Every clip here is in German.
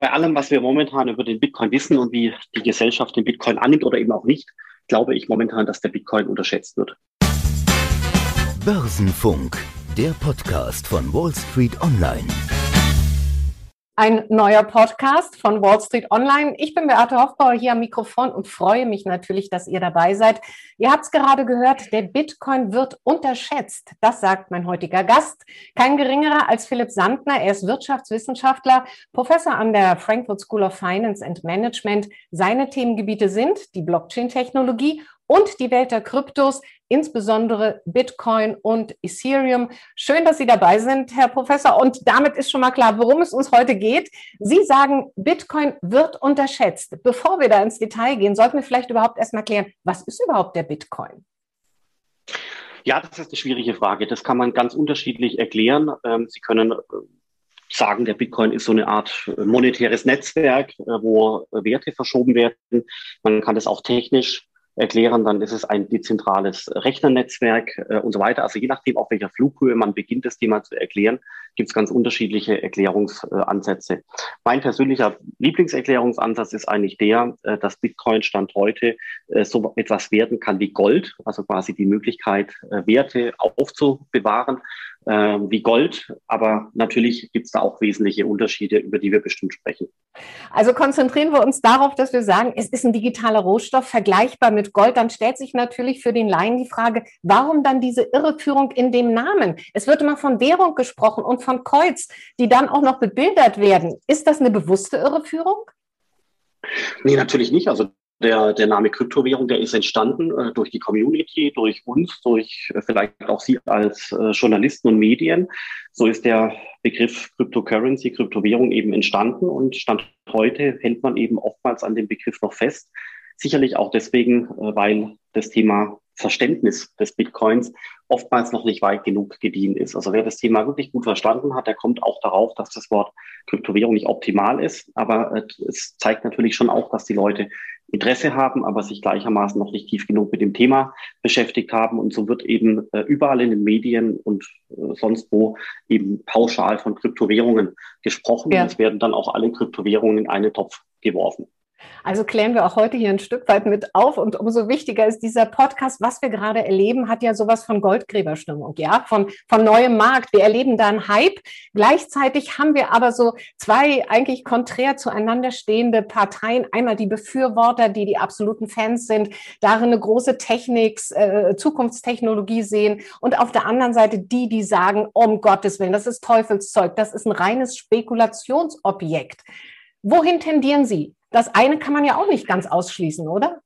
bei allem, was wir momentan über den Bitcoin wissen und wie die Gesellschaft den Bitcoin annimmt oder eben auch nicht, glaube ich momentan, dass der Bitcoin unterschätzt wird. Börsenfunk, der Podcast von Wall Street Online ein neuer Podcast von Wall Street Online. Ich bin Beate Hofbauer hier am Mikrofon und freue mich natürlich, dass ihr dabei seid. Ihr habt es gerade gehört, der Bitcoin wird unterschätzt. Das sagt mein heutiger Gast. Kein geringerer als Philipp Sandner. Er ist Wirtschaftswissenschaftler, Professor an der Frankfurt School of Finance and Management. Seine Themengebiete sind die Blockchain-Technologie und die Welt der Kryptos, insbesondere Bitcoin und Ethereum. Schön, dass Sie dabei sind, Herr Professor. Und damit ist schon mal klar, worum es uns heute geht. Sie sagen, Bitcoin wird unterschätzt. Bevor wir da ins Detail gehen, sollten wir vielleicht überhaupt erstmal klären, was ist überhaupt der Bitcoin? Ja, das ist eine schwierige Frage. Das kann man ganz unterschiedlich erklären. Ähm, Sie können äh, sagen, der Bitcoin ist so eine Art monetäres Netzwerk, äh, wo Werte verschoben werden. Man kann das auch technisch erklären, dann ist es ein dezentrales Rechnernetzwerk äh, und so weiter. Also je nachdem, auf welcher Flughöhe man beginnt, das Thema zu erklären, gibt es ganz unterschiedliche Erklärungsansätze. Mein persönlicher Lieblingserklärungsansatz ist eigentlich der, äh, dass Bitcoin Stand heute äh, so etwas werden kann wie Gold, also quasi die Möglichkeit, äh, Werte aufzubewahren äh, wie Gold. Aber natürlich gibt es da auch wesentliche Unterschiede, über die wir bestimmt sprechen. Also konzentrieren wir uns darauf, dass wir sagen, es ist ein digitaler Rohstoff vergleichbar mit Gold. Dann stellt sich natürlich für den Laien die Frage, warum dann diese Irreführung in dem Namen? Es wird immer von Währung gesprochen und von Kreuz, die dann auch noch bebildert werden. Ist das eine bewusste Irreführung? Nee, natürlich nicht. Also der, der Name Kryptowährung, der ist entstanden äh, durch die Community, durch uns, durch äh, vielleicht auch Sie als äh, Journalisten und Medien. So ist der Begriff Cryptocurrency, Kryptowährung eben entstanden und Stand heute hält man eben oftmals an dem Begriff noch fest. Sicherlich auch deswegen, äh, weil das Thema Verständnis des Bitcoins oftmals noch nicht weit genug gediehen ist. Also wer das Thema wirklich gut verstanden hat, der kommt auch darauf, dass das Wort Kryptowährung nicht optimal ist. Aber äh, es zeigt natürlich schon auch, dass die Leute Interesse haben, aber sich gleichermaßen noch nicht tief genug mit dem Thema beschäftigt haben. Und so wird eben äh, überall in den Medien und äh, sonst wo eben pauschal von Kryptowährungen gesprochen. Ja. Und es werden dann auch alle Kryptowährungen in einen Topf geworfen. Also klären wir auch heute hier ein Stück weit mit auf. Und umso wichtiger ist dieser Podcast. Was wir gerade erleben, hat ja sowas von Goldgräberstimmung, ja, von, von neuem Markt. Wir erleben da einen Hype. Gleichzeitig haben wir aber so zwei eigentlich konträr zueinander stehende Parteien. Einmal die Befürworter, die die absoluten Fans sind, darin eine große Technik, äh, Zukunftstechnologie sehen. Und auf der anderen Seite die, die sagen, um Gottes Willen, das ist Teufelszeug. Das ist ein reines Spekulationsobjekt. Wohin tendieren Sie? Das eine kann man ja auch nicht ganz ausschließen, oder?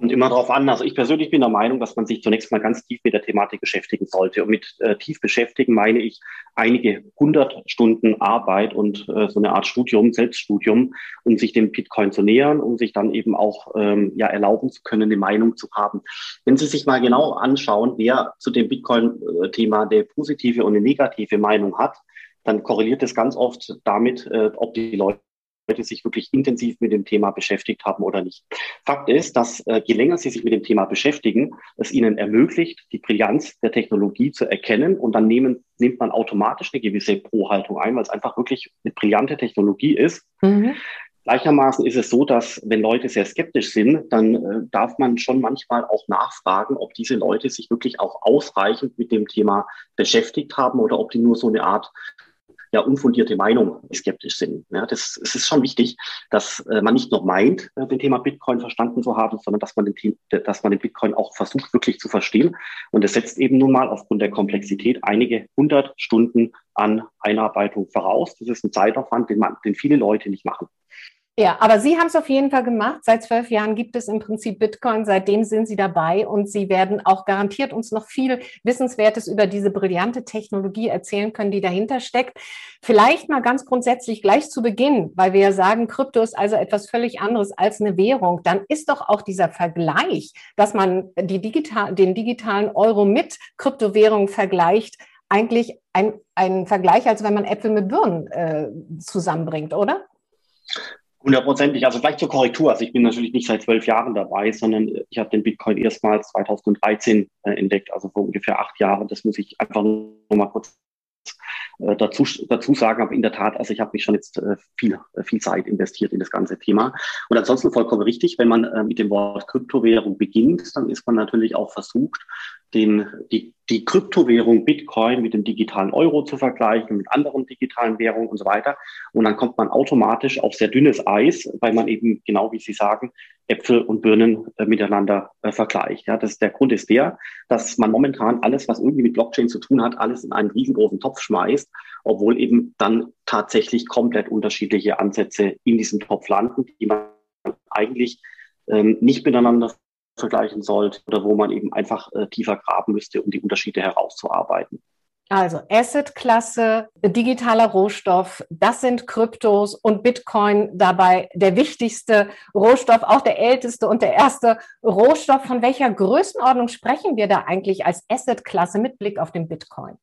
Und immer darauf an. Also ich persönlich bin der Meinung, dass man sich zunächst mal ganz tief mit der Thematik beschäftigen sollte. Und mit äh, tief beschäftigen meine ich einige hundert Stunden Arbeit und äh, so eine Art Studium, Selbststudium, um sich dem Bitcoin zu nähern, um sich dann eben auch ähm, ja erlauben zu können, eine Meinung zu haben. Wenn Sie sich mal genau anschauen, wer zu dem Bitcoin-Thema eine positive und eine negative Meinung hat, dann korreliert es ganz oft damit, äh, ob die Leute Leute sich wirklich intensiv mit dem Thema beschäftigt haben oder nicht. Fakt ist, dass äh, je länger sie sich mit dem Thema beschäftigen, es ihnen ermöglicht, die Brillanz der Technologie zu erkennen und dann nehmen, nimmt man automatisch eine gewisse Pro-Haltung ein, weil es einfach wirklich eine brillante Technologie ist. Mhm. Gleichermaßen ist es so, dass wenn Leute sehr skeptisch sind, dann äh, darf man schon manchmal auch nachfragen, ob diese Leute sich wirklich auch ausreichend mit dem Thema beschäftigt haben oder ob die nur so eine Art ja unfundierte Meinung skeptisch sind. Ja, das, es ist schon wichtig, dass äh, man nicht nur meint, äh, den Thema Bitcoin verstanden zu haben, sondern dass man, den, dass man den Bitcoin auch versucht wirklich zu verstehen. Und es setzt eben nun mal aufgrund der Komplexität einige hundert Stunden an Einarbeitung voraus. Das ist ein Zeitaufwand, den, man, den viele Leute nicht machen. Ja, aber Sie haben es auf jeden Fall gemacht. Seit zwölf Jahren gibt es im Prinzip Bitcoin. Seitdem sind Sie dabei und Sie werden auch garantiert uns noch viel Wissenswertes über diese brillante Technologie erzählen können, die dahinter steckt. Vielleicht mal ganz grundsätzlich gleich zu Beginn, weil wir ja sagen, Krypto ist also etwas völlig anderes als eine Währung. Dann ist doch auch dieser Vergleich, dass man die digital, den digitalen Euro mit Kryptowährungen vergleicht, eigentlich ein, ein Vergleich, als wenn man Äpfel mit Birnen äh, zusammenbringt, oder? Hundertprozentig. Also vielleicht zur Korrektur. Also ich bin natürlich nicht seit zwölf Jahren dabei, sondern ich habe den Bitcoin erstmals 2013 äh, entdeckt, also vor ungefähr acht Jahren. Das muss ich einfach nur mal kurz äh, dazu, dazu sagen. Aber in der Tat, also ich habe mich schon jetzt äh, viel, äh, viel Zeit investiert in das ganze Thema. Und ansonsten vollkommen richtig, wenn man äh, mit dem Wort Kryptowährung beginnt, dann ist man natürlich auch versucht, den, die, die Kryptowährung Bitcoin mit dem digitalen Euro zu vergleichen, mit anderen digitalen Währungen und so weiter. Und dann kommt man automatisch auf sehr dünnes Eis, weil man eben, genau wie Sie sagen, Äpfel und Birnen äh, miteinander äh, vergleicht. Ja, das, der Grund ist der, dass man momentan alles, was irgendwie mit Blockchain zu tun hat, alles in einen riesengroßen Topf schmeißt, obwohl eben dann tatsächlich komplett unterschiedliche Ansätze in diesem Topf landen, die man eigentlich ähm, nicht miteinander vergleichen sollte oder wo man eben einfach äh, tiefer graben müsste, um die Unterschiede herauszuarbeiten. Also Asset-Klasse, digitaler Rohstoff, das sind Kryptos und Bitcoin dabei der wichtigste Rohstoff, auch der älteste und der erste Rohstoff. Von welcher Größenordnung sprechen wir da eigentlich als Asset-Klasse mit Blick auf den Bitcoin?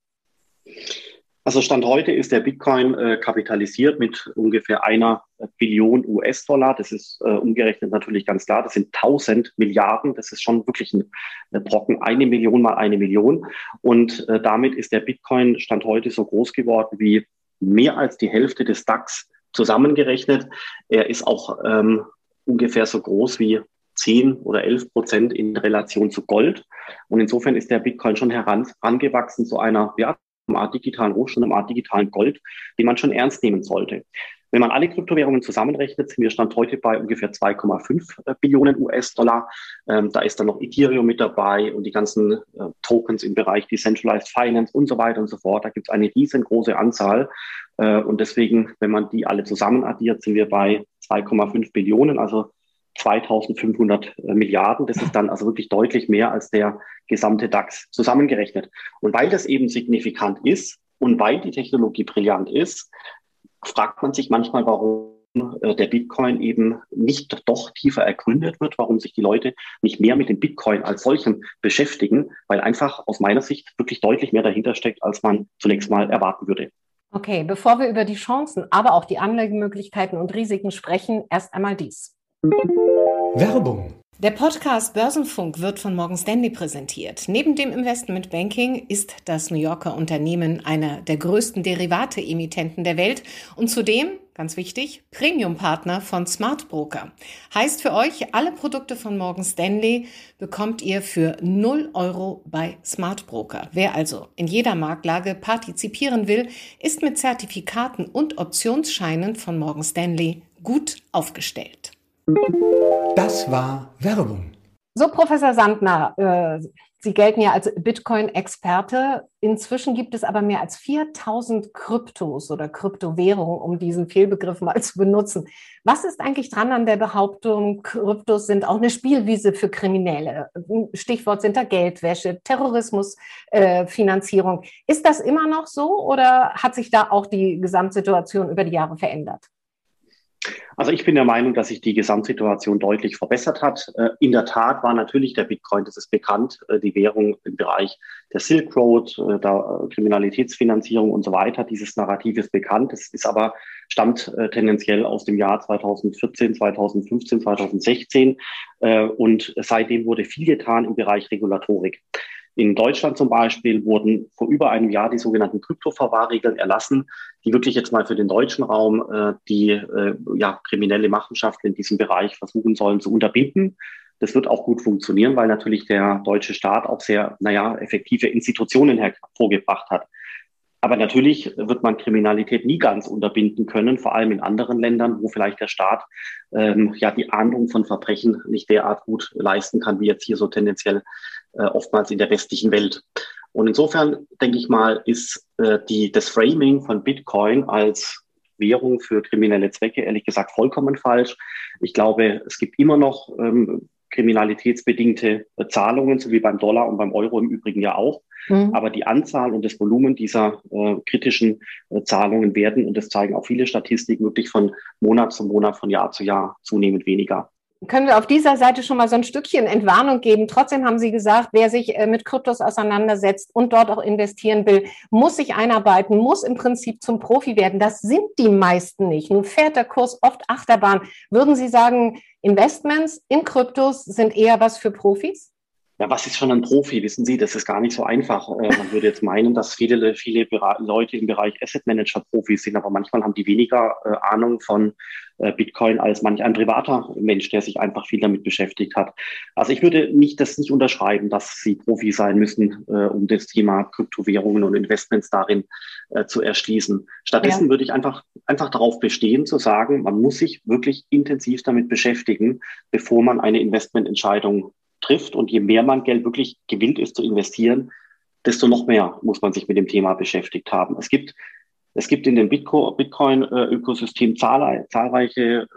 Also Stand heute ist der Bitcoin äh, kapitalisiert mit ungefähr einer Billion US-Dollar. Das ist äh, umgerechnet natürlich ganz klar. Das sind 1000 Milliarden. Das ist schon wirklich ein, ein Brocken. Eine Million mal eine Million. Und äh, damit ist der Bitcoin Stand heute so groß geworden wie mehr als die Hälfte des DAX zusammengerechnet. Er ist auch ähm, ungefähr so groß wie 10 oder 11 Prozent in Relation zu Gold. Und insofern ist der Bitcoin schon herangewachsen zu einer ja, eine Art digitalen Rohstoff, eine Art digitalen Gold, den man schon ernst nehmen sollte. Wenn man alle Kryptowährungen zusammenrechnet, sind wir Stand heute bei ungefähr 2,5 äh, Billionen US-Dollar. Ähm, da ist dann noch Ethereum mit dabei und die ganzen äh, Tokens im Bereich Decentralized Finance und so weiter und so fort. Da gibt es eine riesengroße Anzahl. Äh, und deswegen, wenn man die alle zusammen addiert, sind wir bei 2,5 Billionen, also 2500 äh, Milliarden. Das ist dann also wirklich deutlich mehr als der gesamte DAX zusammengerechnet. Und weil das eben signifikant ist und weil die Technologie brillant ist, fragt man sich manchmal, warum äh, der Bitcoin eben nicht doch tiefer ergründet wird, warum sich die Leute nicht mehr mit dem Bitcoin als solchem beschäftigen, weil einfach aus meiner Sicht wirklich deutlich mehr dahinter steckt, als man zunächst mal erwarten würde. Okay, bevor wir über die Chancen, aber auch die Anlagemöglichkeiten und Risiken sprechen, erst einmal dies. Werbung. Der Podcast Börsenfunk wird von Morgan Stanley präsentiert. Neben dem Investment Banking ist das New Yorker Unternehmen einer der größten Derivate-Emittenten der Welt und zudem, ganz wichtig, Premium-Partner von Smart Broker. Heißt für euch, alle Produkte von Morgan Stanley bekommt ihr für 0 Euro bei Smart Broker. Wer also in jeder Marktlage partizipieren will, ist mit Zertifikaten und Optionsscheinen von Morgan Stanley gut aufgestellt. Das war Werbung. So, Professor Sandner, äh, Sie gelten ja als Bitcoin-Experte. Inzwischen gibt es aber mehr als 4000 Kryptos oder Kryptowährungen, um diesen Fehlbegriff mal zu benutzen. Was ist eigentlich dran an der Behauptung, Kryptos sind auch eine Spielwiese für Kriminelle? Stichwort sind da Geldwäsche, Terrorismusfinanzierung. Äh, ist das immer noch so oder hat sich da auch die Gesamtsituation über die Jahre verändert? Also ich bin der Meinung, dass sich die Gesamtsituation deutlich verbessert hat. Äh, in der Tat war natürlich der Bitcoin, das ist bekannt, äh, die Währung im Bereich der Silk Road, äh, der Kriminalitätsfinanzierung und so weiter. Dieses Narrativ ist bekannt. Es ist aber, stammt tendenziell aus dem Jahr 2014, 2015, 2016. Und seitdem wurde viel getan im Bereich Regulatorik. In Deutschland zum Beispiel wurden vor über einem Jahr die sogenannten Kryptoverwahrregeln erlassen, die wirklich jetzt mal für den deutschen Raum äh, die äh, ja, kriminelle Machenschaften in diesem Bereich versuchen sollen zu unterbinden. Das wird auch gut funktionieren, weil natürlich der deutsche Staat auch sehr, naja, effektive Institutionen hervorgebracht hat. Aber natürlich wird man Kriminalität nie ganz unterbinden können, vor allem in anderen Ländern, wo vielleicht der Staat ähm, ja die Ahndung von Verbrechen nicht derart gut leisten kann, wie jetzt hier so tendenziell äh, oftmals in der westlichen Welt. Und insofern denke ich mal, ist äh, die, das Framing von Bitcoin als Währung für kriminelle Zwecke ehrlich gesagt vollkommen falsch. Ich glaube, es gibt immer noch ähm, kriminalitätsbedingte Zahlungen, so wie beim Dollar und beim Euro im Übrigen ja auch. Mhm. Aber die Anzahl und das Volumen dieser äh, kritischen äh, Zahlungen werden, und das zeigen auch viele Statistiken, wirklich von Monat zu Monat, von Jahr zu Jahr zunehmend weniger können wir auf dieser Seite schon mal so ein Stückchen Entwarnung geben. Trotzdem haben Sie gesagt, wer sich äh, mit Kryptos auseinandersetzt und dort auch investieren will, muss sich einarbeiten, muss im Prinzip zum Profi werden. Das sind die meisten nicht. Nun fährt der Kurs oft Achterbahn. Würden Sie sagen, Investments in Kryptos sind eher was für Profis? Ja, was ist schon ein Profi? Wissen Sie, das ist gar nicht so einfach. Äh, man würde jetzt meinen, dass viele, viele Leute im Bereich Asset Manager Profis sind, aber manchmal haben die weniger äh, Ahnung von äh, Bitcoin als manch ein privater Mensch, der sich einfach viel damit beschäftigt hat. Also ich würde nicht das nicht unterschreiben, dass Sie Profi sein müssen, um das Thema Kryptowährungen und Investments darin zu erschließen. Stattdessen ja. würde ich einfach, einfach darauf bestehen, zu sagen, man muss sich wirklich intensiv damit beschäftigen, bevor man eine Investmententscheidung trifft. Und je mehr man Geld wirklich gewillt ist zu investieren, desto noch mehr muss man sich mit dem Thema beschäftigt haben. Es gibt, es gibt in dem Bitcoin-Ökosystem zahlreiche äh,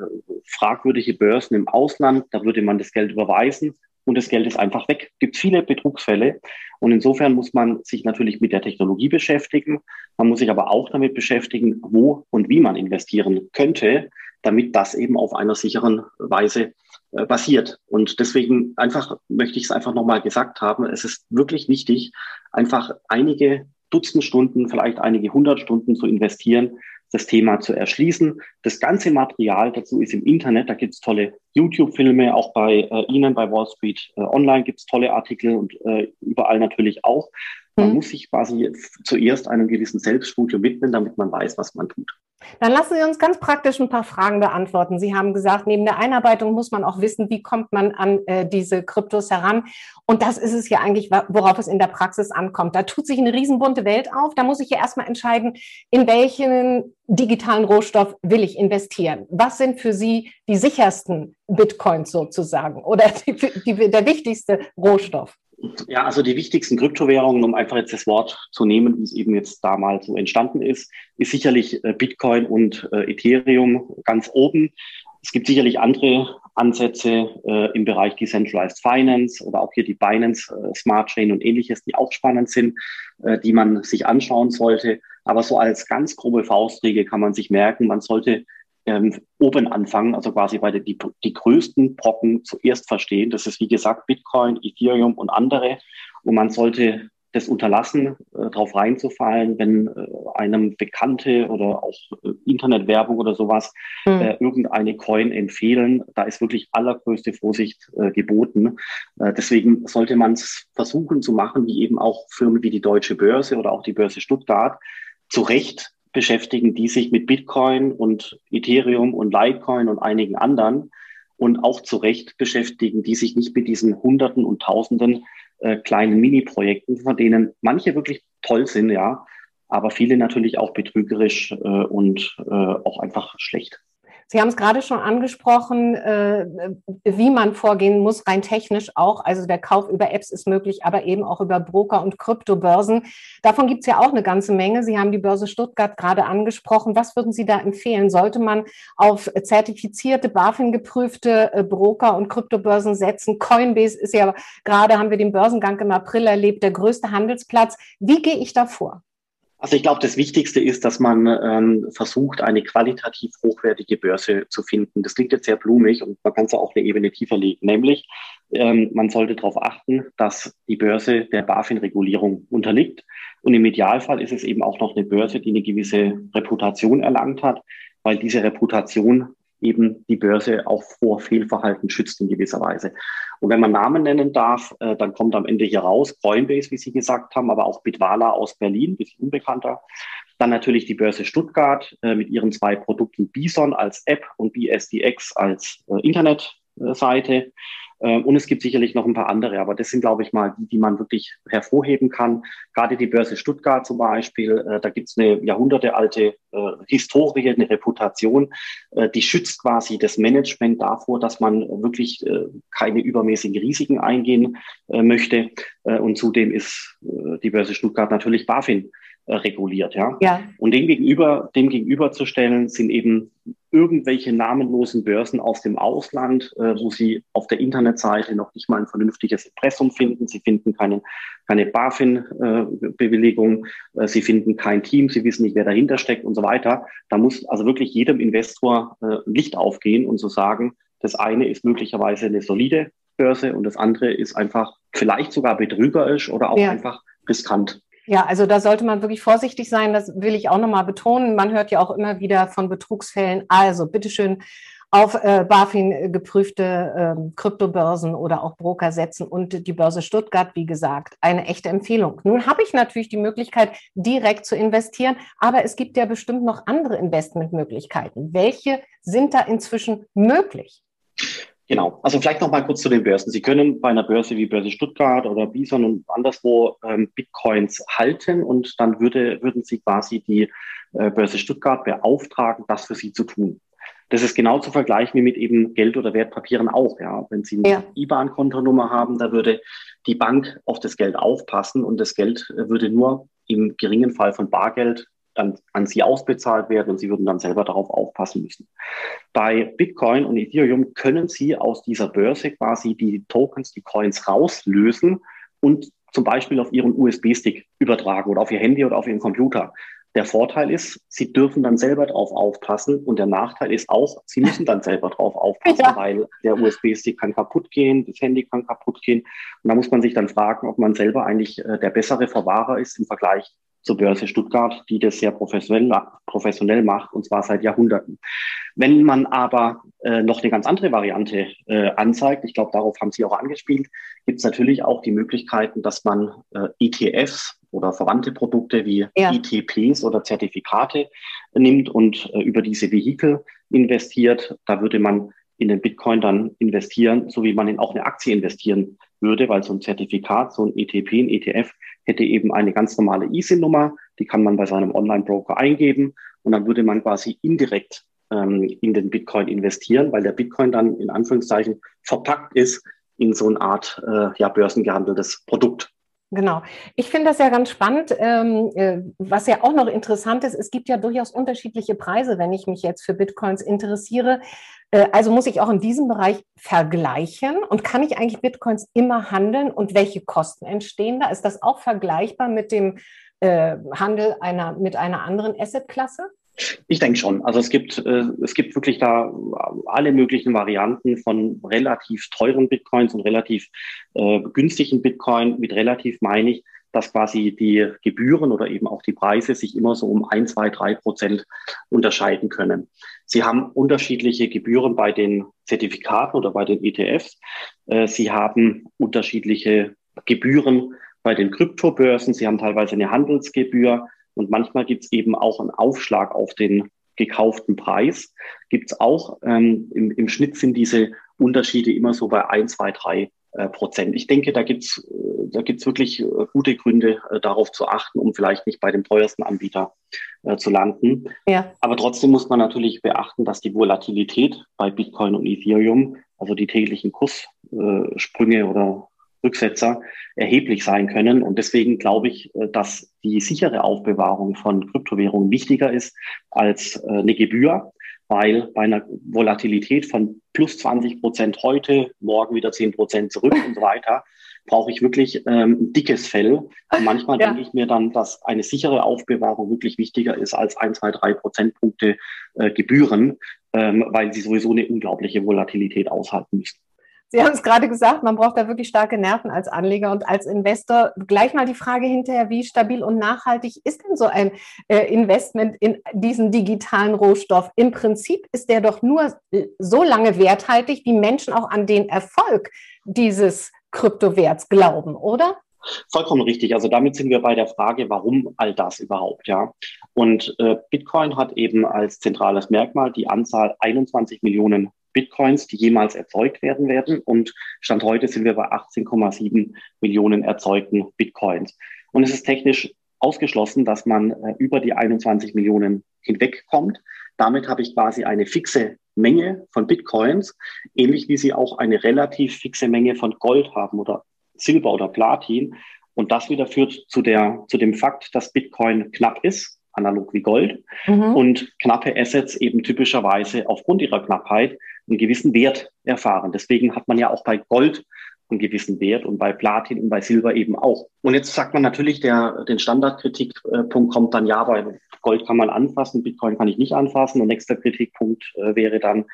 fragwürdige Börsen im Ausland. Da würde man das Geld überweisen und das Geld ist einfach weg. Es gibt viele Betrugsfälle. Und insofern muss man sich natürlich mit der Technologie beschäftigen. Man muss sich aber auch damit beschäftigen, wo und wie man investieren könnte, damit das eben auf einer sicheren Weise äh, basiert. Und deswegen einfach möchte ich es einfach nochmal gesagt haben. Es ist wirklich wichtig, einfach einige Dutzend Stunden, vielleicht einige hundert Stunden zu investieren, das Thema zu erschließen. Das ganze Material dazu ist im Internet. Da gibt es tolle YouTube-Filme, auch bei äh, Ihnen bei Wall Street äh, Online gibt es tolle Artikel und äh, überall natürlich auch. Man mhm. muss sich quasi zuerst einem gewissen Selbststudium widmen, damit man weiß, was man tut. Dann lassen Sie uns ganz praktisch ein paar Fragen beantworten. Sie haben gesagt, neben der Einarbeitung muss man auch wissen, wie kommt man an äh, diese Kryptos heran. Und das ist es ja eigentlich, worauf es in der Praxis ankommt. Da tut sich eine riesenbunte Welt auf. Da muss ich ja erstmal entscheiden, in welchen digitalen Rohstoff will ich investieren. Was sind für Sie die sichersten Bitcoins sozusagen oder die, die, der wichtigste Rohstoff? Ja, also die wichtigsten Kryptowährungen, um einfach jetzt das Wort zu nehmen, wie es eben jetzt damals so entstanden ist, ist sicherlich äh, Bitcoin und äh, Ethereum ganz oben. Es gibt sicherlich andere Ansätze äh, im Bereich Decentralized Finance oder auch hier die Binance äh, Smart Chain und ähnliches, die auch spannend sind, äh, die man sich anschauen sollte. Aber so als ganz grobe Faustregel kann man sich merken, man sollte ähm, oben anfangen, also quasi bei die, die größten Brocken zuerst verstehen. Das ist wie gesagt Bitcoin, Ethereum und andere. Und man sollte das unterlassen, äh, darauf reinzufallen, wenn äh, einem Bekannte oder auch äh, Internetwerbung oder sowas mhm. irgendeine Coin empfehlen. Da ist wirklich allergrößte Vorsicht äh, geboten. Äh, deswegen sollte man es versuchen zu machen, wie eben auch Firmen wie die Deutsche Börse oder auch die Börse Stuttgart, zu Recht beschäftigen, die sich mit Bitcoin und Ethereum und Litecoin und einigen anderen und auch zu Recht beschäftigen, die sich nicht mit diesen Hunderten und Tausenden äh, kleinen Mini-Projekten, von denen manche wirklich toll sind, ja, aber viele natürlich auch betrügerisch äh, und äh, auch einfach schlecht. Sie haben es gerade schon angesprochen, äh, wie man vorgehen muss, rein technisch auch. Also der Kauf über Apps ist möglich, aber eben auch über Broker und Kryptobörsen. Davon gibt es ja auch eine ganze Menge. Sie haben die Börse Stuttgart gerade angesprochen. Was würden Sie da empfehlen? Sollte man auf zertifizierte, BaFin geprüfte äh, Broker und Kryptobörsen setzen? Coinbase ist ja gerade, haben wir den Börsengang im April erlebt, der größte Handelsplatz. Wie gehe ich da vor? Also ich glaube, das Wichtigste ist, dass man ähm, versucht, eine qualitativ hochwertige Börse zu finden. Das klingt jetzt sehr blumig und man kann es auch eine Ebene tiefer legen. Nämlich, ähm, man sollte darauf achten, dass die Börse der BaFin-Regulierung unterliegt. Und im Idealfall ist es eben auch noch eine Börse, die eine gewisse Reputation erlangt hat, weil diese Reputation eben die Börse auch vor Fehlverhalten schützt in gewisser Weise. Und wenn man Namen nennen darf, äh, dann kommt am Ende hier raus Coinbase, wie Sie gesagt haben, aber auch Bitwala aus Berlin, bisschen unbekannter. Dann natürlich die Börse Stuttgart äh, mit ihren zwei Produkten Bison als App und BSDX als äh, Internetseite. Ähm, und es gibt sicherlich noch ein paar andere, aber das sind, glaube ich, mal die, die man wirklich hervorheben kann. Gerade die Börse Stuttgart zum Beispiel, äh, da gibt es eine jahrhundertealte äh, Historie, eine Reputation, äh, die schützt quasi das Management davor, dass man wirklich keine übermäßigen Risiken eingehen möchte. Und zudem ist die Börse Stuttgart natürlich BaFin reguliert, ja. ja. Und dem gegenüber, dem gegenüberzustellen sind eben irgendwelche namenlosen Börsen aus dem Ausland, äh, wo Sie auf der Internetseite noch nicht mal ein vernünftiges Impressum finden. Sie finden keine, keine BaFin-Bewilligung. Äh, Sie finden kein Team. Sie wissen nicht, wer dahinter steckt und so weiter. Da muss also wirklich jedem Investor äh, Licht aufgehen und zu so sagen, das eine ist möglicherweise eine solide Börse und das andere ist einfach vielleicht sogar betrügerisch oder auch ja. einfach riskant. Ja, also da sollte man wirklich vorsichtig sein. Das will ich auch nochmal betonen. Man hört ja auch immer wieder von Betrugsfällen. Also bitteschön auf äh, BaFin geprüfte äh, Kryptobörsen oder auch Broker setzen und die Börse Stuttgart, wie gesagt, eine echte Empfehlung. Nun habe ich natürlich die Möglichkeit, direkt zu investieren, aber es gibt ja bestimmt noch andere Investmentmöglichkeiten. Welche sind da inzwischen möglich? Genau. Also vielleicht noch mal kurz zu den Börsen. Sie können bei einer Börse wie Börse Stuttgart oder Bison und anderswo ähm, Bitcoins halten und dann würde, würden Sie quasi die äh, Börse Stuttgart beauftragen, das für Sie zu tun. Das ist genau zu vergleichen wie mit eben Geld- oder Wertpapieren auch. Ja, wenn Sie eine ja. IBAN-Kontonummer haben, da würde die Bank auf das Geld aufpassen und das Geld äh, würde nur im geringen Fall von Bargeld dann an Sie ausbezahlt werden und Sie würden dann selber darauf aufpassen müssen. Bei Bitcoin und Ethereum können Sie aus dieser Börse quasi die Tokens, die Coins rauslösen und zum Beispiel auf Ihren USB-Stick übertragen oder auf Ihr Handy oder auf Ihren Computer. Der Vorteil ist, Sie dürfen dann selber drauf aufpassen und der Nachteil ist auch, Sie müssen dann selber drauf aufpassen, ja. weil der USB-Stick kann kaputt gehen, das Handy kann kaputt gehen und da muss man sich dann fragen, ob man selber eigentlich äh, der bessere Verwahrer ist im Vergleich zur Börse Stuttgart, die das sehr professionell, professionell macht, und zwar seit Jahrhunderten. Wenn man aber äh, noch eine ganz andere Variante äh, anzeigt, ich glaube, darauf haben Sie auch angespielt, gibt es natürlich auch die Möglichkeiten, dass man äh, ETFs oder verwandte Produkte wie ja. ETPs oder Zertifikate nimmt und äh, über diese Vehikel investiert. Da würde man in den Bitcoin dann investieren, so wie man in auch eine Aktie investieren würde, weil so ein Zertifikat, so ein ETP, ein ETF hätte eben eine ganz normale ISIN-Nummer, die kann man bei seinem Online-Broker eingeben und dann würde man quasi indirekt ähm, in den Bitcoin investieren, weil der Bitcoin dann in Anführungszeichen verpackt ist in so eine Art äh, ja, börsengehandeltes Produkt. Genau. Ich finde das ja ganz spannend. Ähm, äh, was ja auch noch interessant ist, es gibt ja durchaus unterschiedliche Preise, wenn ich mich jetzt für Bitcoins interessiere. Äh, also muss ich auch in diesem Bereich vergleichen und kann ich eigentlich Bitcoins immer handeln und welche Kosten entstehen da? Ist das auch vergleichbar mit dem äh, Handel einer, mit einer anderen Assetklasse? Ich denke schon. Also es gibt, äh, es gibt wirklich da alle möglichen Varianten von relativ teuren Bitcoins und relativ äh, günstigen Bitcoin. Mit relativ meine ich, dass quasi die Gebühren oder eben auch die Preise sich immer so um ein, zwei, drei Prozent unterscheiden können. Sie haben unterschiedliche Gebühren bei den Zertifikaten oder bei den ETFs. Äh, Sie haben unterschiedliche Gebühren bei den Kryptobörsen. Sie haben teilweise eine Handelsgebühr. Und manchmal gibt es eben auch einen Aufschlag auf den gekauften Preis. Gibt es auch. Ähm, im, Im Schnitt sind diese Unterschiede immer so bei ein, zwei, drei Prozent. Ich denke, da gibt's äh, da gibt's wirklich äh, gute Gründe, äh, darauf zu achten, um vielleicht nicht bei dem teuersten Anbieter äh, zu landen. Ja. Aber trotzdem muss man natürlich beachten, dass die Volatilität bei Bitcoin und Ethereum, also die täglichen Kurssprünge oder Rücksetzer erheblich sein können. Und deswegen glaube ich, äh, dass die sichere Aufbewahrung von Kryptowährungen wichtiger ist als äh, eine Gebühr, weil bei einer Volatilität von plus 20 Prozent heute, morgen wieder 10 Prozent zurück und so weiter, brauche ich wirklich ähm, ein dickes Fell. Und manchmal ja. denke ich mir dann, dass eine sichere Aufbewahrung wirklich wichtiger ist als ein, zwei, drei Prozentpunkte äh, Gebühren, ähm, weil sie sowieso eine unglaubliche Volatilität aushalten müssen. Sie haben es gerade gesagt, man braucht da wirklich starke Nerven als Anleger und als Investor. Gleich mal die Frage hinterher, wie stabil und nachhaltig ist denn so ein äh, Investment in diesen digitalen Rohstoff? Im Prinzip ist der doch nur äh, so lange werthaltig, wie Menschen auch an den Erfolg dieses Kryptowerts glauben, oder? Vollkommen richtig. Also damit sind wir bei der Frage, warum all das überhaupt, ja. Und äh, Bitcoin hat eben als zentrales Merkmal die Anzahl 21 Millionen Bitcoins, die jemals erzeugt werden werden. Und Stand heute sind wir bei 18,7 Millionen erzeugten Bitcoins. Und es ist technisch ausgeschlossen, dass man äh, über die 21 Millionen hinwegkommt. Damit habe ich quasi eine fixe Menge von Bitcoins, ähnlich wie Sie auch eine relativ fixe Menge von Gold haben oder Silber oder Platin. Und das wieder führt zu, der, zu dem Fakt, dass Bitcoin knapp ist, analog wie Gold, mhm. und knappe Assets eben typischerweise aufgrund ihrer Knappheit einen gewissen Wert erfahren. Deswegen hat man ja auch bei Gold einen gewissen Wert und bei Platin und bei Silber eben auch. Und jetzt sagt man natürlich, der, den Standardkritikpunkt kommt dann, ja, bei Gold kann man anfassen, Bitcoin kann ich nicht anfassen. Und nächster Kritikpunkt äh, wäre dann,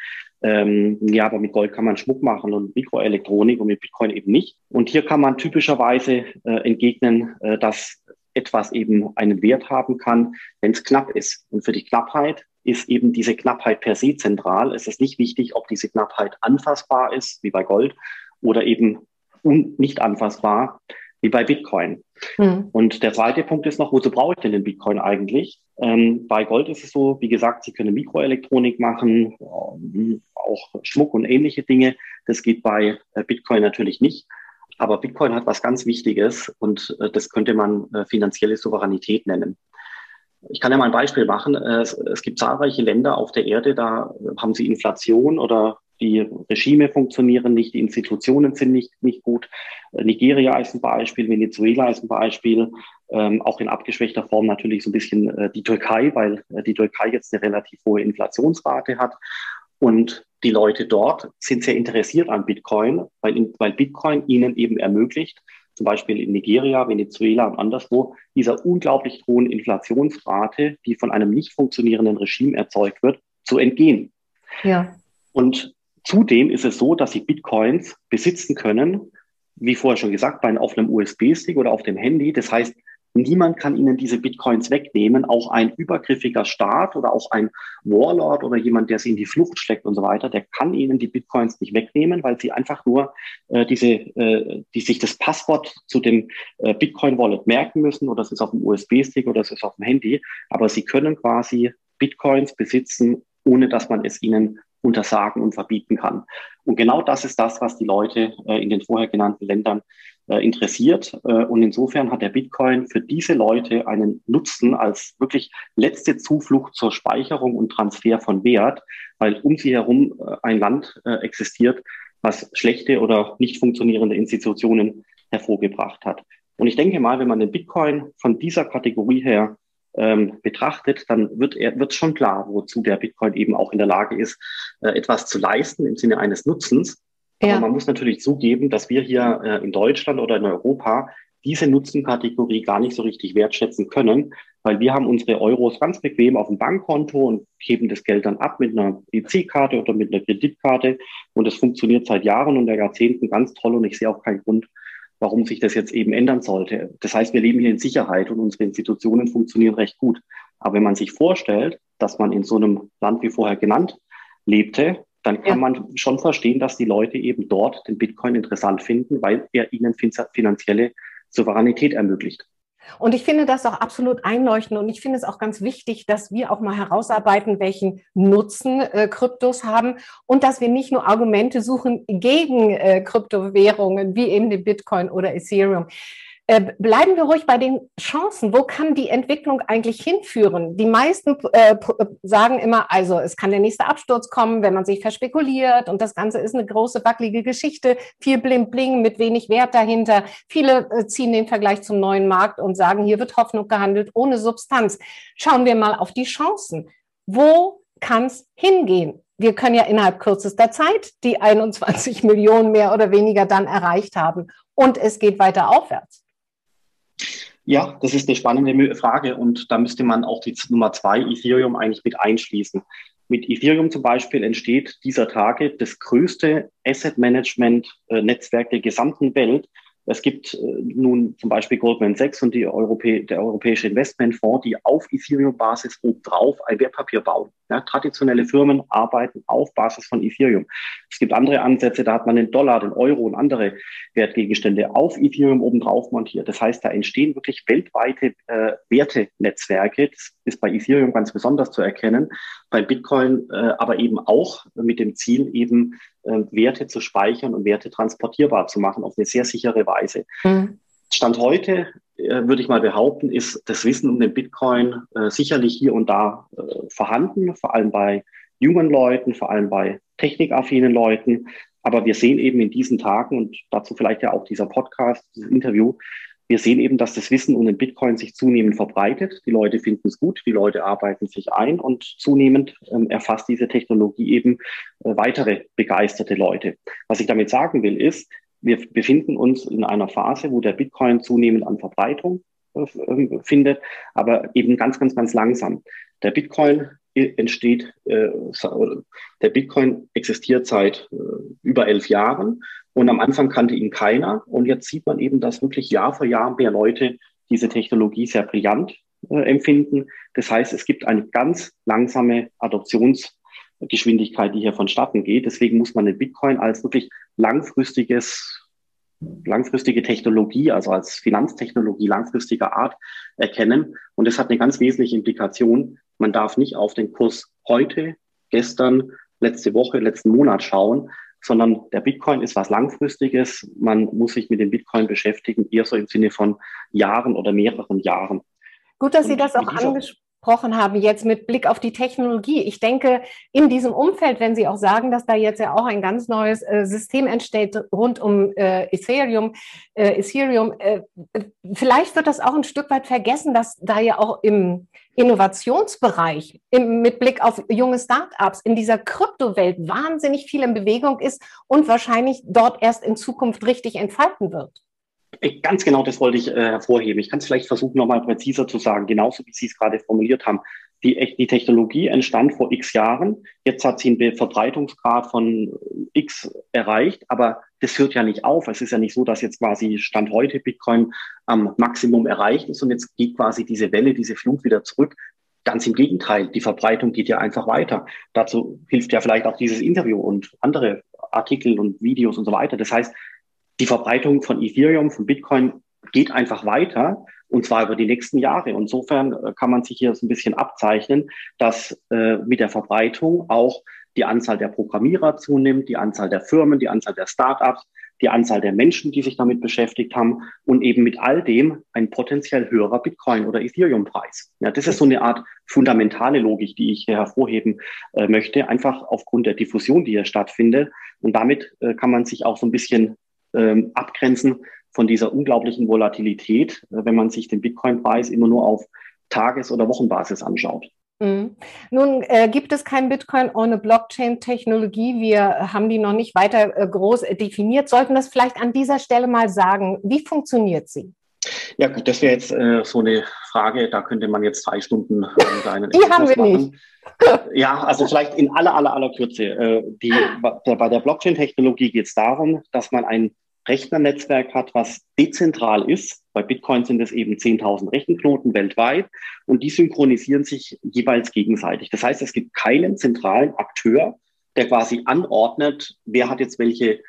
ähm, ja, aber mit Gold kann man Schmuck machen und Mikroelektronik und mit Bitcoin eben nicht. Und hier kann man typischerweise äh, entgegnen, äh, dass etwas eben einen Wert haben kann, wenn es knapp ist. Und für die Knappheit ist eben diese Knappheit per se zentral. Es ist nicht wichtig, ob diese Knappheit anfassbar ist, wie bei Gold, oder eben nicht anfassbar, wie bei Bitcoin. Mhm. Und der zweite Punkt ist noch, wozu brauche ich denn den Bitcoin eigentlich? Ähm, bei Gold ist es so, wie gesagt, Sie können Mikroelektronik machen, ähm, auch Schmuck und ähnliche Dinge. Das geht bei äh, Bitcoin natürlich nicht. Aber Bitcoin hat was ganz Wichtiges und äh, das könnte man äh, finanzielle Souveränität nennen. Ich kann ja mal ein Beispiel machen. Äh, es, es, gibt zahlreiche Länder auf der Erde, da haben sie Inflation oder die Regime funktionieren nicht, die Institutionen sind nicht, nicht gut. Äh, Nigeria ist ein Beispiel, Venezuela ist ein Beispiel, ähm, auch in abgeschwächter Form natürlich so ein bisschen äh, die Türkei, weil äh, die Türkei jetzt eine relativ hohe Inflationsrate hat. Und die Leute dort sind sehr interessiert an Bitcoin, weil, weil Bitcoin ihnen eben ermöglicht, zum Beispiel in Nigeria, Venezuela und anderswo, dieser unglaublich hohen Inflationsrate, die von einem nicht funktionierenden Regime erzeugt wird, zu entgehen. Ja. Und zudem ist es so, dass sie Bitcoins besitzen können, wie vorher schon gesagt, bei, auf einem USB-Stick oder auf dem Handy. Das heißt, Niemand kann ihnen diese Bitcoins wegnehmen. Auch ein übergriffiger Staat oder auch ein Warlord oder jemand, der sie in die Flucht steckt und so weiter, der kann ihnen die Bitcoins nicht wegnehmen, weil sie einfach nur äh, diese, äh, die sich das Passwort zu dem äh, Bitcoin-Wallet merken müssen oder es ist auf dem USB-Stick oder es ist auf dem Handy. Aber sie können quasi Bitcoins besitzen, ohne dass man es ihnen untersagen und verbieten kann. Und genau das ist das, was die Leute äh, in den vorher genannten Ländern interessiert. Äh, und insofern hat der Bitcoin für diese Leute einen Nutzen als wirklich letzte Zuflucht zur Speicherung und Transfer von Wert, weil um sie herum äh, ein Land äh, existiert, was schlechte oder nicht funktionierende Institutionen hervorgebracht hat. Und ich denke mal, wenn man den Bitcoin von dieser Kategorie her ähm, betrachtet, dann wird er wird schon klar, wozu der Bitcoin eben auch in der Lage ist, äh, etwas zu leisten im Sinne eines Nutzens. Aber ja. man muss natürlich zugeben, dass wir hier äh, in Deutschland oder in Europa diese Nutzenkategorie gar nicht so richtig wertschätzen können, weil wir haben unsere Euros ganz bequem auf dem Bankkonto und heben das Geld dann ab mit einer EC-Karte oder mit einer Kreditkarte. Und das funktioniert seit Jahren und Jahrzehnten ganz toll und ich sehe auch keinen Grund, warum sich das jetzt eben ändern sollte. Das heißt, wir leben hier in Sicherheit und unsere Institutionen funktionieren recht gut. Aber wenn man sich vorstellt, dass man in so einem Land wie vorher genannt lebte, dann kann ja. man schon verstehen, dass die Leute eben dort den Bitcoin interessant finden, weil er ihnen finanzielle Souveränität ermöglicht. Und ich finde das auch absolut einleuchtend und ich finde es auch ganz wichtig, dass wir auch mal herausarbeiten, welchen Nutzen äh, Kryptos haben und dass wir nicht nur Argumente suchen gegen äh, Kryptowährungen wie eben den Bitcoin oder Ethereum. Äh, bleiben wir ruhig bei den Chancen. Wo kann die Entwicklung eigentlich hinführen? Die meisten äh, äh, sagen immer, also es kann der nächste Absturz kommen, wenn man sich verspekuliert und das Ganze ist eine große wackelige Geschichte, viel Bling Bling mit wenig Wert dahinter. Viele äh, ziehen den Vergleich zum neuen Markt und sagen, hier wird Hoffnung gehandelt ohne Substanz. Schauen wir mal auf die Chancen. Wo kann es hingehen? Wir können ja innerhalb kürzester Zeit die 21 Millionen mehr oder weniger dann erreicht haben und es geht weiter aufwärts. Ja, das ist eine spannende Frage und da müsste man auch die Nummer zwei Ethereum eigentlich mit einschließen. Mit Ethereum zum Beispiel entsteht dieser Tage das größte Asset Management äh, Netzwerk der gesamten Welt, es gibt äh, nun zum Beispiel Goldman Sachs und die Europä der Europäische Investmentfonds, die auf Ethereum-Basis obendrauf ein Wertpapier bauen. Ja, traditionelle Firmen arbeiten auf Basis von Ethereum. Es gibt andere Ansätze, da hat man den Dollar, den Euro und andere Wertgegenstände auf Ethereum obendrauf montiert. Das heißt, da entstehen wirklich weltweite äh, Wertenetzwerke. Das ist bei Ethereum ganz besonders zu erkennen, bei Bitcoin äh, aber eben auch mit dem Ziel, eben Werte zu speichern und Werte transportierbar zu machen auf eine sehr sichere Weise. Mhm. Stand heute, äh, würde ich mal behaupten, ist das Wissen um den Bitcoin äh, sicherlich hier und da äh, vorhanden, vor allem bei jungen Leuten, vor allem bei technikaffinen Leuten. Aber wir sehen eben in diesen Tagen und dazu vielleicht ja auch dieser Podcast, dieses Interview, wir sehen eben, dass das Wissen um den Bitcoin sich zunehmend verbreitet. Die Leute finden es gut, die Leute arbeiten sich ein und zunehmend ähm, erfasst diese Technologie eben äh, weitere begeisterte Leute. Was ich damit sagen will, ist, wir befinden uns in einer Phase, wo der Bitcoin zunehmend an Verbreitung äh, ähm, findet, aber eben ganz, ganz, ganz langsam. Der Bitcoin entsteht, äh, der Bitcoin existiert seit äh, über elf Jahren und am Anfang kannte ihn keiner und jetzt sieht man eben, dass wirklich Jahr für Jahr mehr Leute diese Technologie sehr brillant äh, empfinden. Das heißt, es gibt eine ganz langsame Adoptionsgeschwindigkeit, die hier vonstatten geht. Deswegen muss man den Bitcoin als wirklich langfristiges langfristige Technologie, also als Finanztechnologie langfristiger Art erkennen. Und das hat eine ganz wesentliche Implikation. Man darf nicht auf den Kurs heute, gestern, letzte Woche, letzten Monat schauen, sondern der Bitcoin ist was Langfristiges. Man muss sich mit dem Bitcoin beschäftigen, eher so im Sinne von Jahren oder mehreren Jahren. Gut, dass Sie das auch angesprochen haben, jetzt mit Blick auf die Technologie. Ich denke, in diesem Umfeld, wenn Sie auch sagen, dass da jetzt ja auch ein ganz neues äh, System entsteht rund um äh, Ethereum, äh, Ethereum, äh, vielleicht wird das auch ein Stück weit vergessen, dass da ja auch im Innovationsbereich im, mit Blick auf junge Startups in dieser Kryptowelt wahnsinnig viel in Bewegung ist und wahrscheinlich dort erst in Zukunft richtig entfalten wird. Äh, ganz genau das wollte ich äh, hervorheben. Ich kann es vielleicht versuchen, nochmal präziser zu sagen, genauso wie Sie es gerade formuliert haben. Die, die Technologie entstand vor x Jahren. Jetzt hat sie einen Verbreitungsgrad von x erreicht, aber das hört ja nicht auf. Es ist ja nicht so, dass jetzt quasi Stand heute Bitcoin am Maximum erreicht ist und jetzt geht quasi diese Welle, diese Flut wieder zurück. Ganz im Gegenteil, die Verbreitung geht ja einfach weiter. Dazu hilft ja vielleicht auch dieses Interview und andere Artikel und Videos und so weiter. Das heißt, die Verbreitung von Ethereum, von Bitcoin geht einfach weiter und zwar über die nächsten Jahre. Insofern äh, kann man sich hier so ein bisschen abzeichnen, dass äh, mit der Verbreitung auch die Anzahl der Programmierer zunimmt, die Anzahl der Firmen, die Anzahl der Startups, die Anzahl der Menschen, die sich damit beschäftigt haben und eben mit all dem ein potenziell höherer Bitcoin- oder Ethereum-Preis. Ja, das ist so eine Art fundamentale Logik, die ich hier hervorheben äh, möchte, einfach aufgrund der Diffusion, die hier stattfindet. Und damit äh, kann man sich auch so ein bisschen ähm, abgrenzen von dieser unglaublichen Volatilität, äh, wenn man sich den Bitcoin-Preis immer nur auf Tages- oder Wochenbasis anschaut. Mhm. Nun äh, gibt es kein Bitcoin ohne Blockchain-Technologie. Wir haben die noch nicht weiter äh, groß definiert. Sollten das vielleicht an dieser Stelle mal sagen. Wie funktioniert sie? Ja gut, das wäre jetzt äh, so eine Frage, da könnte man jetzt drei Stunden äh, einen Die haben wir machen. nicht. Ja, also vielleicht in aller, aller, aller Kürze. Äh, die, bei der Blockchain-Technologie geht es darum, dass man ein Rechnernetzwerk hat, was dezentral ist. Bei Bitcoin sind es eben 10.000 Rechenknoten weltweit und die synchronisieren sich jeweils gegenseitig. Das heißt, es gibt keinen zentralen Akteur, der quasi anordnet, wer hat jetzt welche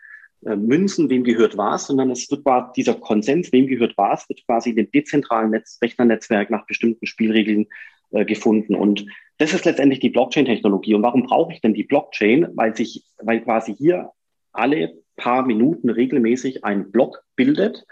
äh, Münzen, wem gehört was, sondern es wird quasi dieser Konsens, wem gehört was, wird quasi in dem dezentralen Netz Rechnernetzwerk nach bestimmten Spielregeln äh, gefunden. Und das ist letztendlich die Blockchain-Technologie. Und warum brauche ich denn die Blockchain? Weil sich, weil quasi hier alle paar Minuten regelmäßig ein Block bildet,